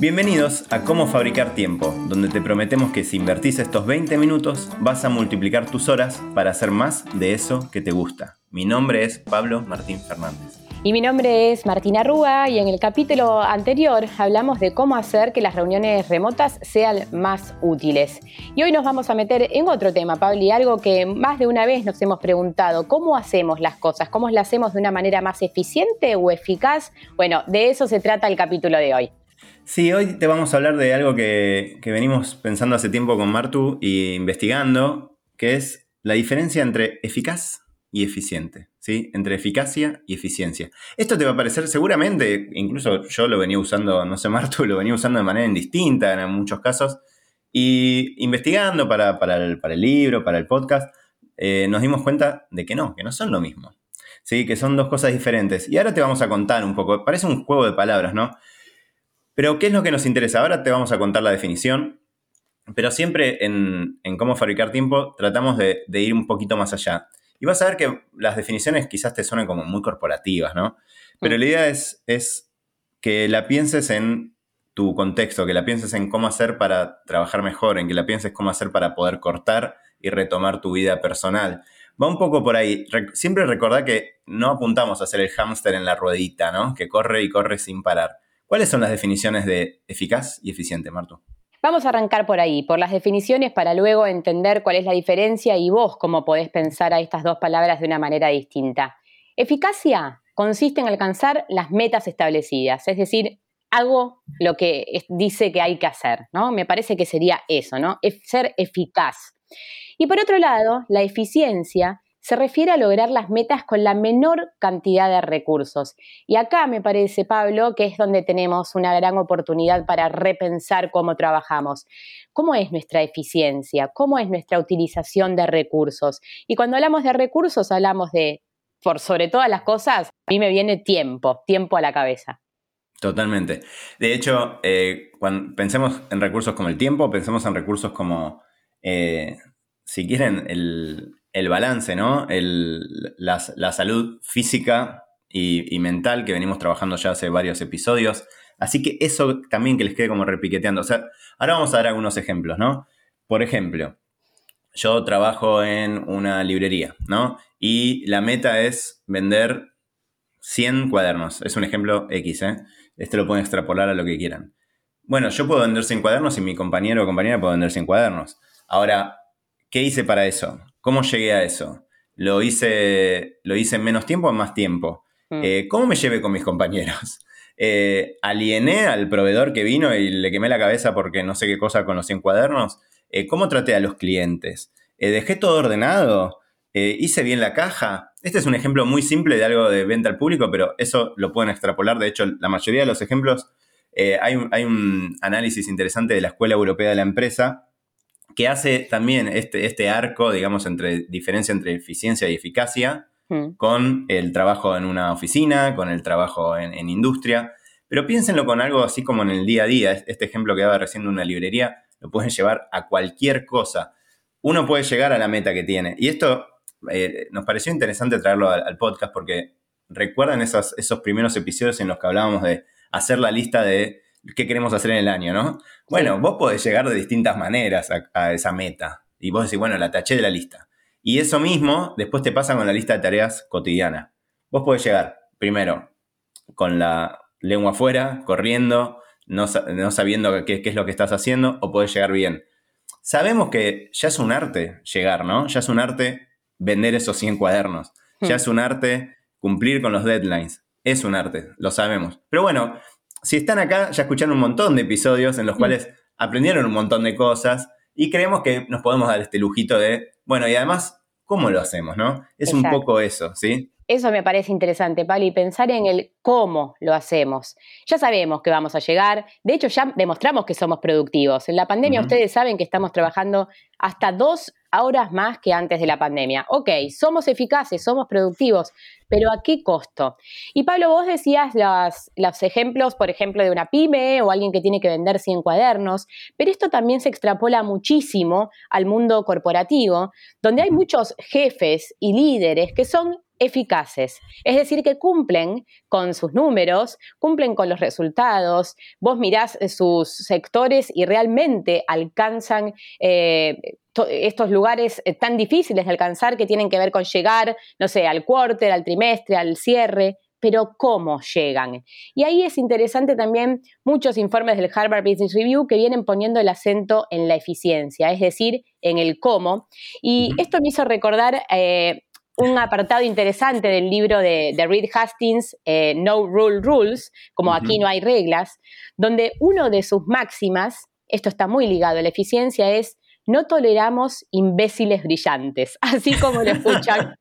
Bienvenidos a Cómo Fabricar Tiempo, donde te prometemos que si invertís estos 20 minutos vas a multiplicar tus horas para hacer más de eso que te gusta. Mi nombre es Pablo Martín Fernández. Y mi nombre es Martina Rúa y en el capítulo anterior hablamos de cómo hacer que las reuniones remotas sean más útiles. Y hoy nos vamos a meter en otro tema, Pablo, y algo que más de una vez nos hemos preguntado, ¿cómo hacemos las cosas? ¿Cómo las hacemos de una manera más eficiente o eficaz? Bueno, de eso se trata el capítulo de hoy. Sí, hoy te vamos a hablar de algo que, venimos pensando hace tiempo con Martu y investigando, que es la diferencia entre eficaz y eficiente, ¿sí? Entre eficacia y eficiencia. Esto te va a parecer seguramente, incluso yo lo venía usando, no sé, Martu lo venía usando de manera indistinta en muchos casos, y investigando para, el, libro, para el podcast, eh, nos dimos cuenta de que no, que no son lo mismo, ¿sí? Que son dos cosas diferentes. Y ahora te vamos a contar un poco, parece un juego de palabras, ¿no? Pero, ¿qué es lo que nos interesa? Ahora te vamos a contar la definición, pero siempre en, cómo fabricar tiempo tratamos de, ir un poquito más allá. Y vas a ver que las definiciones quizás te suenen como muy corporativas, ¿no? Pero mm. la idea es, es que la pienses en tu contexto, que la pienses en cómo hacer para trabajar mejor, en que la pienses cómo hacer para poder cortar y retomar tu vida personal. Va un poco por ahí. siempre recordá que no apuntamos a ser el hámster en la ruedita, ¿no? Que corre y corre sin parar. ¿Cuáles son las definiciones de eficaz y eficiente, Marto? Vamos a arrancar por ahí, por las definiciones para luego entender cuál es la diferencia y vos cómo podés pensar a estas dos palabras de una manera distinta. Eficacia consiste en alcanzar las metas establecidas, es decir, hago lo que dice que hay que hacer, ¿no? Me parece que sería eso, ¿no? Ser eficaz. Y por otro lado, la eficiencia se refiere a lograr las metas con la menor cantidad de recursos. Y acá me parece, Pablo, que es donde tenemos una gran oportunidad para repensar cómo trabajamos. ¿Cómo es nuestra eficiencia? ¿Cómo es nuestra utilización de recursos? Y cuando hablamos de recursos, hablamos de, por sobre todas las cosas, a mí me viene tiempo, tiempo a la cabeza. Totalmente. De hecho, eh, cuando pensemos en recursos como el tiempo, pensemos en recursos como, eh, si quieren, el, el balance, ¿no? la, salud física y, mental que venimos trabajando ya hace varios episodios. Así que eso también que les quede como repiqueteando. O sea, ahora vamos a dar algunos ejemplos, ¿no? Por ejemplo, yo trabajo en una librería, ¿no? Y la meta es vender 100 cuadernos. Es un ejemplo X, ¿eh? Este lo pueden extrapolar a lo que quieran. Bueno, yo puedo vender 100 cuadernos y mi compañero o compañera puede vender 100 cuadernos. Ahora, ¿qué hice para eso? ¿Cómo llegué a eso? ¿Lo hice, lo hice en menos tiempo o en más tiempo? Mm. Eh, ¿Cómo me llevé con mis compañeros? Eh, ¿Aliené al proveedor que vino y le quemé la cabeza porque no sé qué cosa con los 100 cuadernos? Eh, ¿Cómo traté a los clientes? ¿Dejé todo ordenado? ¿Hice bien la caja? Este es un ejemplo muy simple de algo de venta al público, pero eso lo pueden extrapolar. De hecho, la mayoría de los ejemplos, hay, hay un análisis interesante de la Escuela Europea de la Empresa que hace también este, este arco, digamos, entre diferencia entre eficiencia y eficacia hmm. con el trabajo en una oficina, con el trabajo en, industria. Pero piénsenlo con algo así como en el día a día. Este ejemplo que daba recién de una librería, lo pueden llevar a cualquier cosa. Uno puede llegar a la meta que tiene. Y esto eh, nos pareció interesante traerlo al, podcast porque recuerdan esos, esos primeros episodios en los que hablábamos de hacer la lista de qué queremos hacer en el año, ¿no? Bueno, vos podés llegar de distintas maneras a, esa meta. Y vos decís, bueno, la taché de la lista. Y eso mismo después te pasa con la lista de tareas cotidiana. Vos podés llegar, primero, con la lengua afuera, corriendo, no, sabiendo qué, es lo que estás haciendo, o podés llegar bien. Sabemos que ya es un arte llegar, ¿no? Ya es un arte vender esos 100 cuadernos. Ya hmm. es un arte cumplir con los deadlines. Es un arte, lo sabemos. Pero bueno, si están acá, ya escucharon un montón de episodios en los mm. cuales aprendieron un montón de cosas y creemos que nos podemos dar este lujito de, bueno, y además, ¿cómo lo hacemos, no? Es un poco eso, ¿sí? Eso me parece interesante, Pali, pensar en el cómo lo hacemos. Ya sabemos que vamos a llegar, de hecho ya demostramos que somos productivos. En la pandemia ustedes saben que estamos trabajando hasta dos horas más que antes de la pandemia. Ok, somos eficaces, somos productivos, pero ¿a qué costo? Y Pablo, vos decías los ejemplos, por ejemplo, de una pyme o alguien que tiene que vender 100 cuadernos, pero esto también se extrapola muchísimo al mundo corporativo, donde hay muchos jefes y líderes que son eficaces, es decir, que cumplen con sus números, cumplen con los resultados, vos mirás sus sectores y realmente alcanzan eh, estos lugares eh, tan difíciles de alcanzar que tienen que ver con llegar, no sé, al quarter, al trimestre, al cierre, pero cómo llegan. Y ahí es interesante también muchos informes del Harvard Business Review que vienen poniendo el acento en la eficiencia, es decir, en el cómo. Y esto me hizo recordar eh, un apartado interesante del libro de, Reed Hastings, eh, No Rule Rules, como aquí no hay reglas, donde uno de sus máximas, esto está muy ligado a la eficiencia, es no toleramos imbéciles brillantes, así como lo escuchan.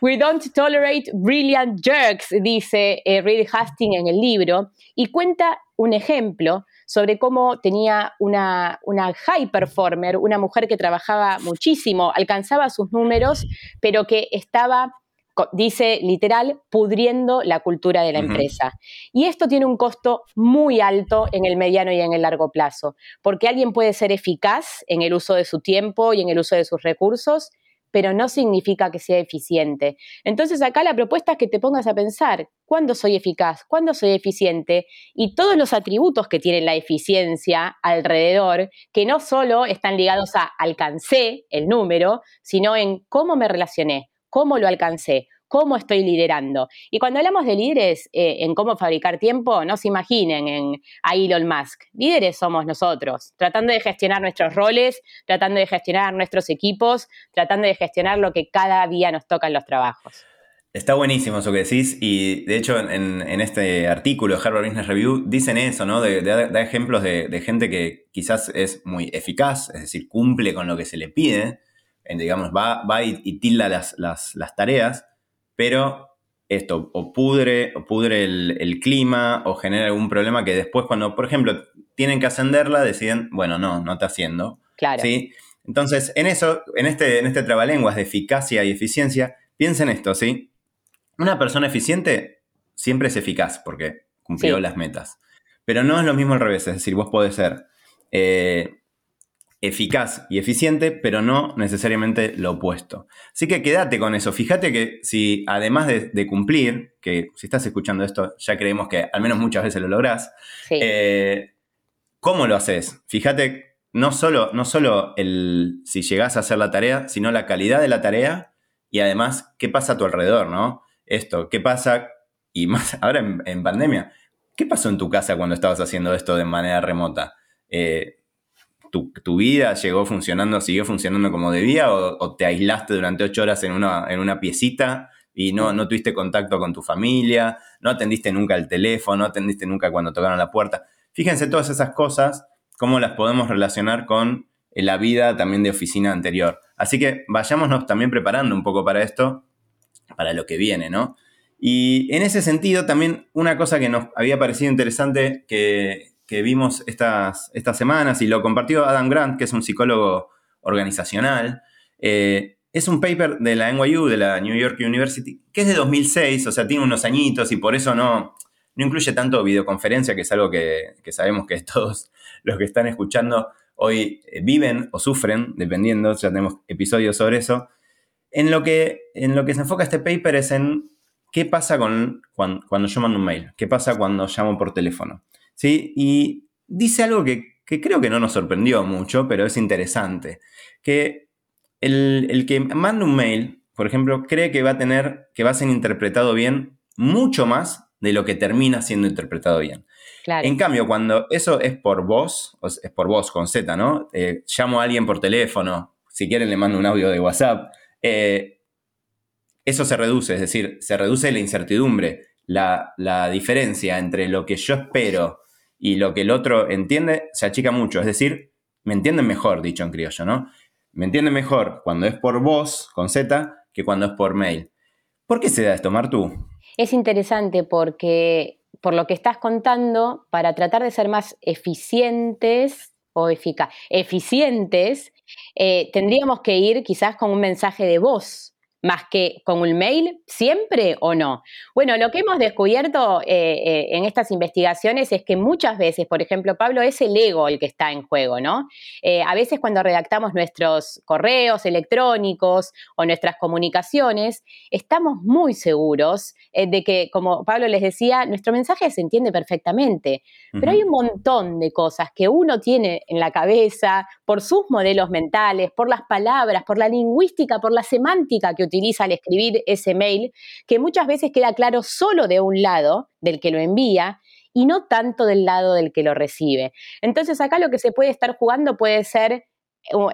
We don't tolerate brilliant jerks, dice eh, Reed Hastings en el libro, y cuenta un ejemplo sobre cómo tenía una, una high performer, una mujer que trabajaba muchísimo, alcanzaba sus números, pero que estaba dice literal, pudriendo la cultura de la empresa. Y esto tiene un costo muy alto en el mediano y en el largo plazo, porque alguien puede ser eficaz en el uso de su tiempo y en el uso de sus recursos, pero no significa que sea eficiente. Entonces acá la propuesta es que te pongas a pensar, ¿cuándo soy eficaz? ¿Cuándo soy eficiente? Y todos los atributos que tiene la eficiencia alrededor, que no solo están ligados a alcancé el número, sino en cómo me relacioné, cómo lo alcancé, cómo estoy liderando. Y cuando hablamos de líderes eh, en cómo fabricar tiempo, no se imaginen en, a Elon Musk. Líderes somos nosotros, tratando de gestionar nuestros roles, tratando de gestionar nuestros equipos, tratando de gestionar lo que cada día nos toca en los trabajos. Está buenísimo eso que decís y de hecho en, este artículo de Harvard Business Review dicen eso, ¿no? Da ejemplos de, gente que quizás es muy eficaz, es decir, cumple con lo que se le pide, digamos, va, va y, tilda las tareas, pero esto o pudre, o pudre el, clima o genera algún problema que después cuando, por ejemplo, tienen que ascenderla, deciden, bueno, no, no está haciendo. Claro. ¿sí? Entonces, en eso, en este, en este trabalenguas de eficacia y eficiencia, piensen esto, ¿sí? Una persona eficiente siempre es eficaz porque cumplió las metas. Pero no es lo mismo al revés, es decir, vos podés ser eh, eficaz y eficiente, pero no necesariamente lo opuesto. Así que quédate con eso. Fíjate que si además de, cumplir, que si estás escuchando esto ya creemos que al menos muchas veces lo lográs, eh, ¿cómo lo haces? Fíjate no solo, no solo el si llegás a hacer la tarea, sino la calidad de la tarea y además qué pasa a tu alrededor, ¿no? Esto, qué pasa, y más ahora en, pandemia, ¿qué pasó en tu casa cuando estabas haciendo esto de manera remota? Eh, tu, vida llegó funcionando, siguió funcionando como debía o, te aislaste durante ocho horas en una, en una piecita y no, no tuviste contacto con tu familia, no atendiste nunca el teléfono, no atendiste nunca cuando tocaron la puerta. Fíjense todas esas cosas, cómo las podemos relacionar con la vida también de oficina anterior. Así que vayámonos también preparando un poco para esto, para lo que viene, ¿no? Y en ese sentido, también una cosa que nos había parecido interesante que, que vimos estas, estas semanas y lo compartió Adam Grant, que es un psicólogo organizacional. Eh, es un paper de la NYU, de la New York University, que es de 2006, o sea, tiene unos añitos y por eso no, no incluye tanto videoconferencia, que es algo que, sabemos que todos los que están escuchando hoy eh, viven o sufren, dependiendo, ya tenemos episodios sobre eso. En lo que, en lo que se enfoca este paper es en qué pasa con, cuando, cuando yo mando un mail, qué pasa cuando llamo por teléfono. ¿Sí? Y dice algo que, creo que no nos sorprendió mucho, pero es interesante, que el, que manda un mail, por ejemplo, cree que va a tener, que va a ser interpretado bien mucho más de lo que termina siendo interpretado bien. En cambio, cuando eso es por voz, es por voz con Z, ¿no? Eh, llamo a alguien por teléfono, si quieren le mando un audio de WhatsApp, eh, eso se reduce, es decir, se reduce la incertidumbre, la, la diferencia entre lo que yo espero y lo que el otro entiende se achica mucho. Es decir, me entienden mejor, dicho en criollo, ¿no? Me entienden mejor cuando es por voz, con Z, que cuando es por mail. ¿Por qué se da esto, Martu? Es interesante porque, por lo que estás contando, para tratar de ser más eficientes o eficaces, eficientes, eh, tendríamos que ir quizás con un mensaje de voz más que con un mail, siempre o no. Bueno, lo que hemos descubierto eh, eh, en estas investigaciones es que muchas veces, por ejemplo, Pablo, es el ego el que está en juego, ¿no? Eh, a veces cuando redactamos nuestros correos electrónicos o nuestras comunicaciones, estamos muy seguros de que, como Pablo les decía, nuestro mensaje se entiende perfectamente, pero hay un montón de cosas que uno tiene en la cabeza por sus modelos mentales, por las palabras, por la lingüística, por la semántica que utiliza al escribir ese mail, que muchas veces queda claro solo de un lado, del que lo envía, y no tanto del lado del que lo recibe. Entonces acá lo que se puede estar jugando puede ser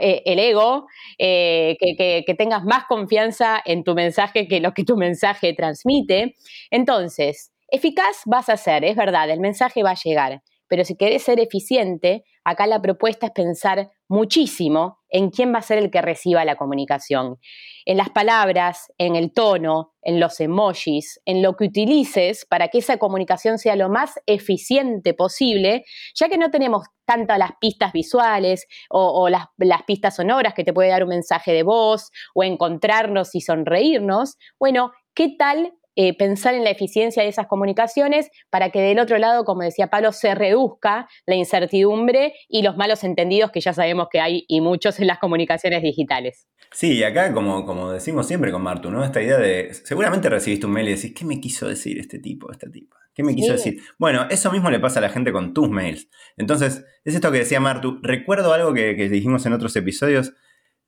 eh, el ego, eh, que, que, tengas más confianza en tu mensaje que lo que tu mensaje transmite. Entonces, eficaz vas a ser, es verdad, el mensaje va a llegar, pero si querés ser eficiente, acá la propuesta es pensar muchísimo en quién va a ser el que reciba la comunicación. En las palabras, en el tono, en los emojis, en lo que utilices para que esa comunicación sea lo más eficiente posible, ya que no tenemos tantas las pistas visuales o, las, las pistas sonoras que te puede dar un mensaje de voz o encontrarnos y sonreírnos. Bueno, ¿qué tal eh, pensar en la eficiencia de esas comunicaciones para que del otro lado, como decía Pablo, se reduzca la incertidumbre y los malos entendidos que ya sabemos que hay y muchos en las comunicaciones digitales. Sí, y acá, como, como decimos siempre con Martu, ¿no? Esta idea de, seguramente recibiste un mail y decís, ¿qué me quiso decir este tipo, esta tipa? ¿Qué me quiso decir? Bueno, eso mismo le pasa a la gente con tus mails. Entonces, es esto que decía Martu. Recuerdo algo que, que dijimos en otros episodios.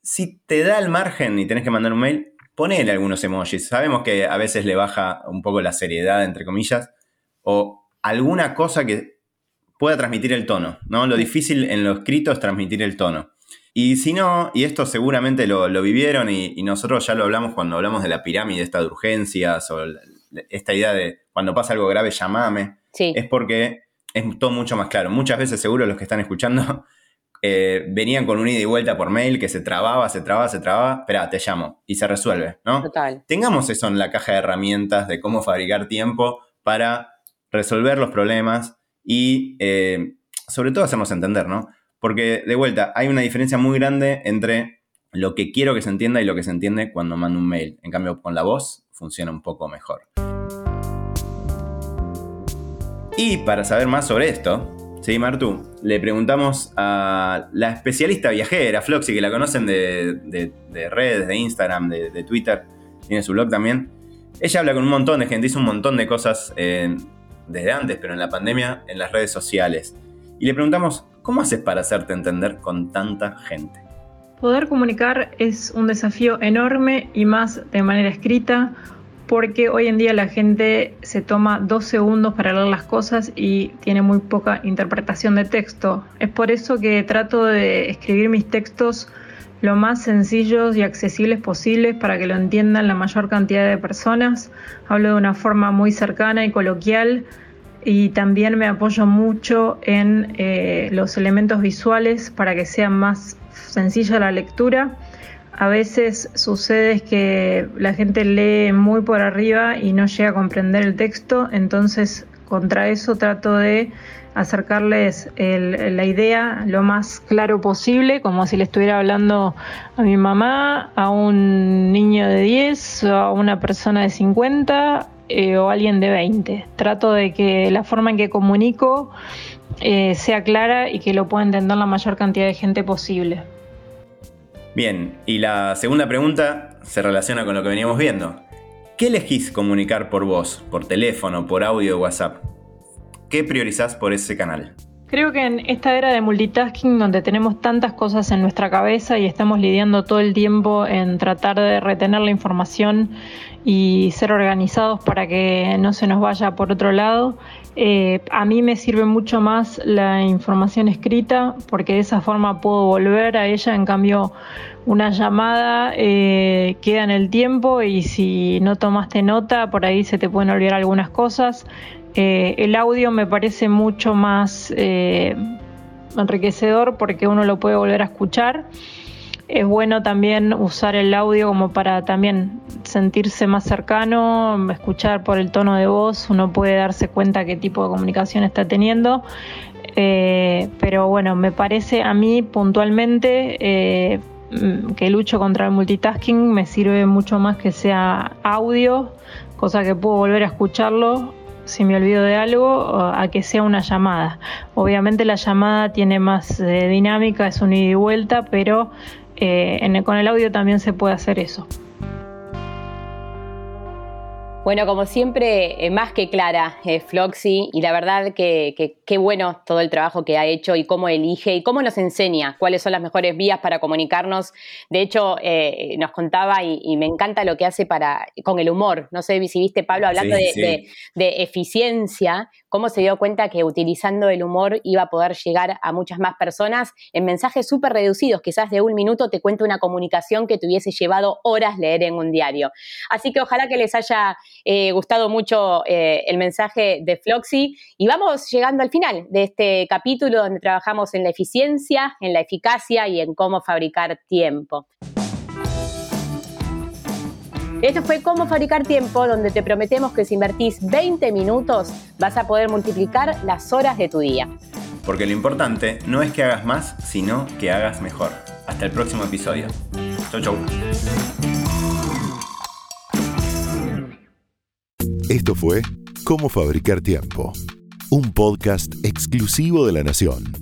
Si te da el margen y tenés que mandar un mail, ponele algunos emojis. Sabemos que a veces le baja un poco la seriedad, entre comillas, o alguna cosa que pueda transmitir el tono, ¿no? Lo difícil en lo escrito es transmitir el tono. Y si no, y esto seguramente lo, vivieron y, nosotros ya lo hablamos cuando hablamos de la pirámide esta de urgencias o esta idea de cuando pasa algo grave llamame, es porque es todo mucho más claro. Muchas veces seguro los que están escuchando eh, venían con un ida y vuelta por mail que se trababa, se trababa, se trababa, espera, te llamo y se resuelve, ¿no? Total. Tengamos eso en la caja de herramientas de cómo fabricar tiempo para resolver los problemas y eh, sobre todo hacernos entender, ¿no? Porque de vuelta, hay una diferencia muy grande entre lo que quiero que se entienda y lo que se entiende cuando mando un mail. En cambio, con la voz funciona un poco mejor. Y para saber más sobre esto, Sí, Martu, le preguntamos a la especialista viajera, Floxy, que la conocen de, redes, de Instagram, de, Twitter, tiene su blog también. Ella habla con un montón de gente, hizo un montón de cosas eh, desde antes, pero en la pandemia, en las redes sociales. Y le preguntamos, ¿cómo haces para hacerte entender con tanta gente? Poder comunicar es un desafío enorme y más de manera escrita porque hoy en día la gente se toma dos segundos para leer las cosas y tiene muy poca interpretación de texto. Es por eso que trato de escribir mis textos lo más sencillos y accesibles posibles para que lo entiendan la mayor cantidad de personas. Hablo de una forma muy cercana y coloquial y también me apoyo mucho en eh, los elementos visuales para que sea más sencilla la lectura a veces sucede que la gente lee muy por arriba y no llega a comprender el texto, entonces contra eso trato de acercarles la idea lo más claro posible, como si le estuviera hablando a mi mamá, a un niño de 10, o a una persona de 50 eh, o alguien de 20. Trato de que la forma en que comunico eh, sea clara y que lo pueda entender la mayor cantidad de gente posible. Bien, y la segunda pregunta se relaciona con lo que veníamos viendo. ¿Qué elegís comunicar por voz, por teléfono, por audio o WhatsApp? ¿Qué priorizás por ese canal? Creo que en esta era de multitasking donde tenemos tantas cosas en nuestra cabeza y estamos lidiando todo el tiempo en tratar de retener la información y ser organizados para que no se nos vaya por otro lado, eh, a mí me sirve mucho más la información escrita porque de esa forma puedo volver a ella. En cambio, una llamada eh, queda en el tiempo y si no tomaste nota, por ahí se te pueden olvidar algunas cosas. Eh, el audio me parece mucho más enriquecedor porque uno lo puede volver a escuchar. es bueno también usar el audio como para también sentirse más cercano, escuchar por el tono de voz, uno puede darse cuenta qué tipo de comunicación está teniendo. Eh, pero bueno, me parece a mí puntualmente eh, que lucho contra el multitasking me sirve mucho más que sea audio, cosa que puedo volver a escucharlo si me olvido de algo, a que sea una llamada. Obviamente la llamada tiene más eh, dinámica, es un ida y vuelta, pero con el audio también se puede hacer eso. Bueno, como siempre, eh, más que clara, eh, Floxy, y la verdad que qué bueno todo el trabajo que ha hecho y cómo elige y cómo nos enseña cuáles son las mejores vías para comunicarnos. De hecho, eh, nos contaba y, me encanta lo que hace para con el humor. No sé si viste, Pablo, hablando de, eficiencia, cómo se dio cuenta que utilizando el humor iba a poder llegar a muchas más personas en mensajes súper reducidos, quizás de un minuto te cuenta una comunicación que te hubiese llevado horas leer en un diario. Así que ojalá que les haya eh, gustado mucho eh, el mensaje de Floxy. Y vamos llegando al final de este capítulo donde trabajamos en la eficiencia, en la eficacia y en cómo fabricar tiempo. Esto fue Cómo fabricar tiempo, donde te prometemos que si invertís 20 minutos vas a poder multiplicar las horas de tu día. Porque lo importante no es que hagas más, sino que hagas mejor. Hasta el próximo episodio. Chau, chau. Esto fue Cómo Fabricar Tiempo, un podcast exclusivo de La Nación.